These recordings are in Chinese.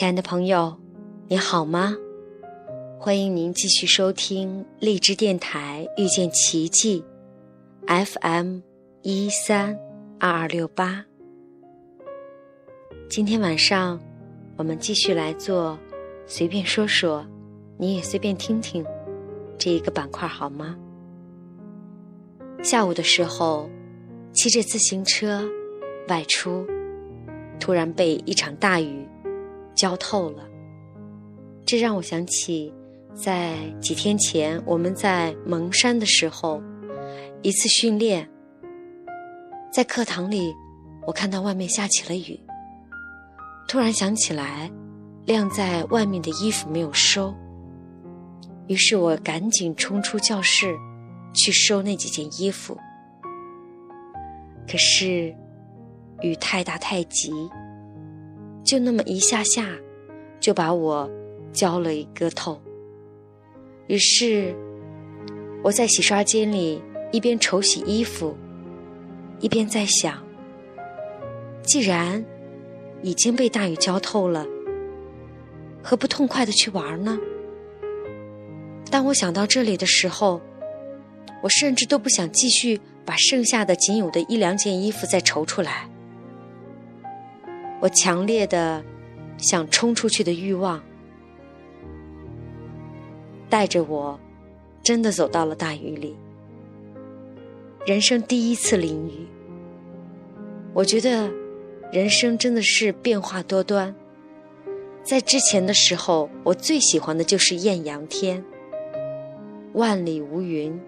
亲爱的朋友，你好吗？欢迎您继续收听荔枝电台遇见奇迹，FM 一三二二六八。今天晚上，我们继续来做随便说说，你也随便听听这一个板块好吗？下午的时候，骑着自行车外出，突然被一场大雨。浇透了，这让我想起，在几天前我们在蒙山的时候，一次训练，在课堂里，我看到外面下起了雨，突然想起来，晾在外面的衣服没有收，于是我赶紧冲出教室，去收那几件衣服，可是雨太大太急。就那么一下下，就把我浇了一个透。于是，我在洗刷间里一边愁洗衣服，一边在想：既然已经被大雨浇透了，何不痛快的去玩呢？当我想到这里的时候，我甚至都不想继续把剩下的仅有的一两件衣服再筹出来。我强烈的想冲出去的欲望，带着我，真的走到了大雨里。人生第一次淋雨，我觉得人生真的是变化多端。在之前的时候，我最喜欢的就是艳阳天，万里无云，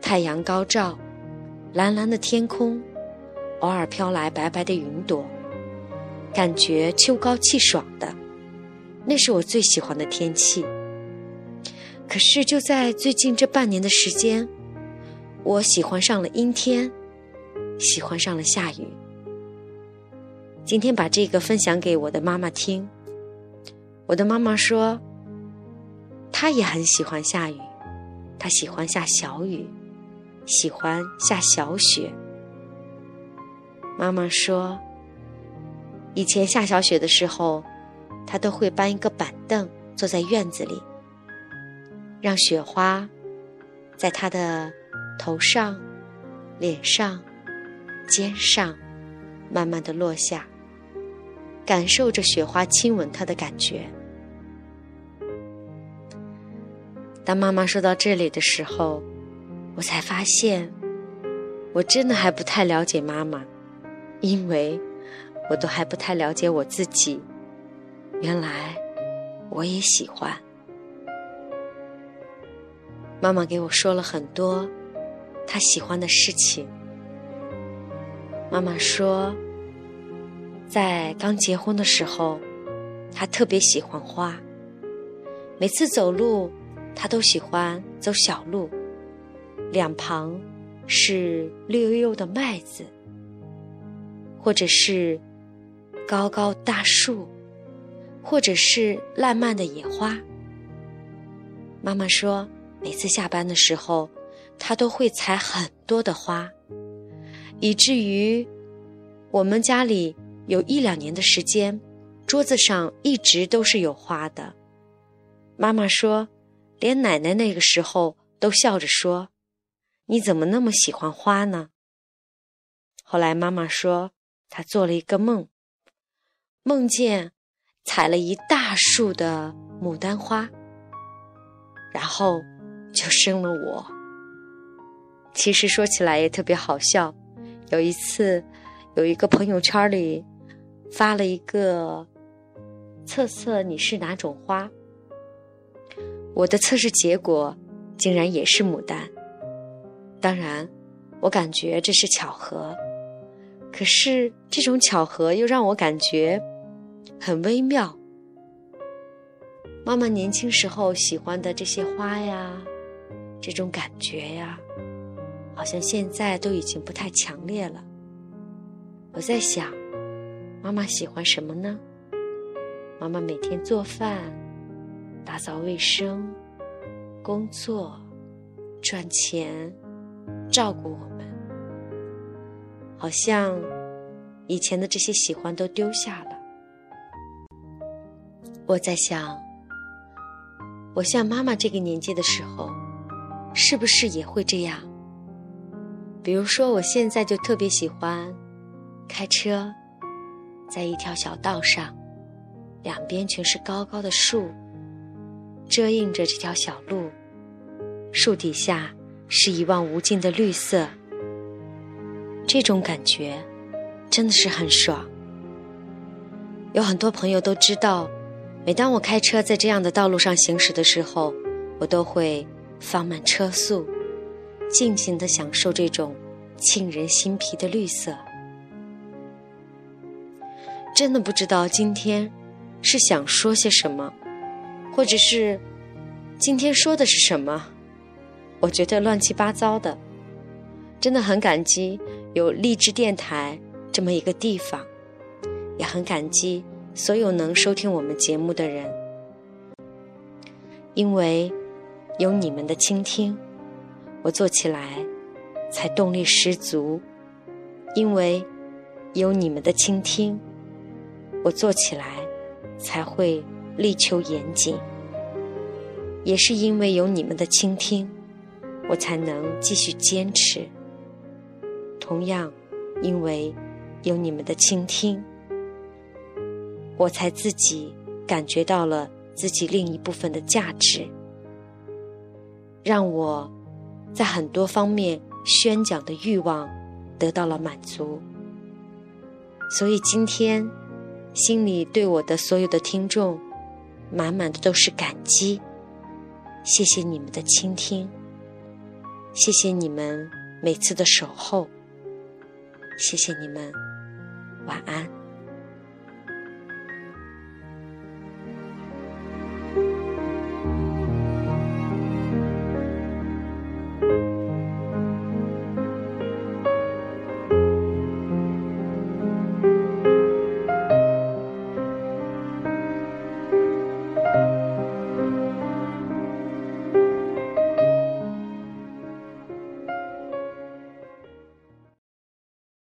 太阳高照，蓝蓝的天空，偶尔飘来白白的云朵。感觉秋高气爽的，那是我最喜欢的天气。可是就在最近这半年的时间，我喜欢上了阴天，喜欢上了下雨。今天把这个分享给我的妈妈听，我的妈妈说，她也很喜欢下雨，她喜欢下小雨，喜欢下小雪。妈妈说。以前下小雪的时候，他都会搬一个板凳坐在院子里，让雪花在他的头上、脸上、肩上慢慢的落下，感受着雪花亲吻他的感觉。当妈妈说到这里的时候，我才发现，我真的还不太了解妈妈，因为。我都还不太了解我自己，原来我也喜欢。妈妈给我说了很多她喜欢的事情。妈妈说，在刚结婚的时候，她特别喜欢花。每次走路，她都喜欢走小路，两旁是绿油油的麦子，或者是。高高大树，或者是烂漫的野花。妈妈说，每次下班的时候，她都会采很多的花，以至于我们家里有一两年的时间，桌子上一直都是有花的。妈妈说，连奶奶那个时候都笑着说：“你怎么那么喜欢花呢？”后来妈妈说，她做了一个梦。梦见采了一大束的牡丹花，然后就生了我。其实说起来也特别好笑。有一次，有一个朋友圈里发了一个测测你是哪种花，我的测试结果竟然也是牡丹。当然，我感觉这是巧合，可是这种巧合又让我感觉。很微妙。妈妈年轻时候喜欢的这些花呀，这种感觉呀，好像现在都已经不太强烈了。我在想，妈妈喜欢什么呢？妈妈每天做饭、打扫卫生、工作、赚钱、照顾我们，好像以前的这些喜欢都丢下了。我在想，我像妈妈这个年纪的时候，是不是也会这样？比如说，我现在就特别喜欢开车，在一条小道上，两边全是高高的树，遮映着这条小路，树底下是一望无尽的绿色，这种感觉真的是很爽。有很多朋友都知道，每当我开车在这样的道路上行驶的时候，我都会放慢车速，尽情的享受这种沁人心脾的绿色。真的不知道今天是想说些什么，或者是今天说的是什么，我觉得乱七八糟的。真的很感激有励志电台这么一个地方。也很感激所有能收听我们节目的人，因为有你们的倾听，我做起来才动力十足；因为有你们的倾听，我做起来才会力求严谨；也是因为有你们的倾听，我才能继续坚持。同样，因为有你们的倾听。我才自己感觉到了自己另一部分的价值，让我在很多方面宣讲的欲望得到了满足。所以今天心里对我的所有的听众，满满的都是感激。谢谢你们的倾听，谢谢你们每次的守候，谢谢你们，晚安。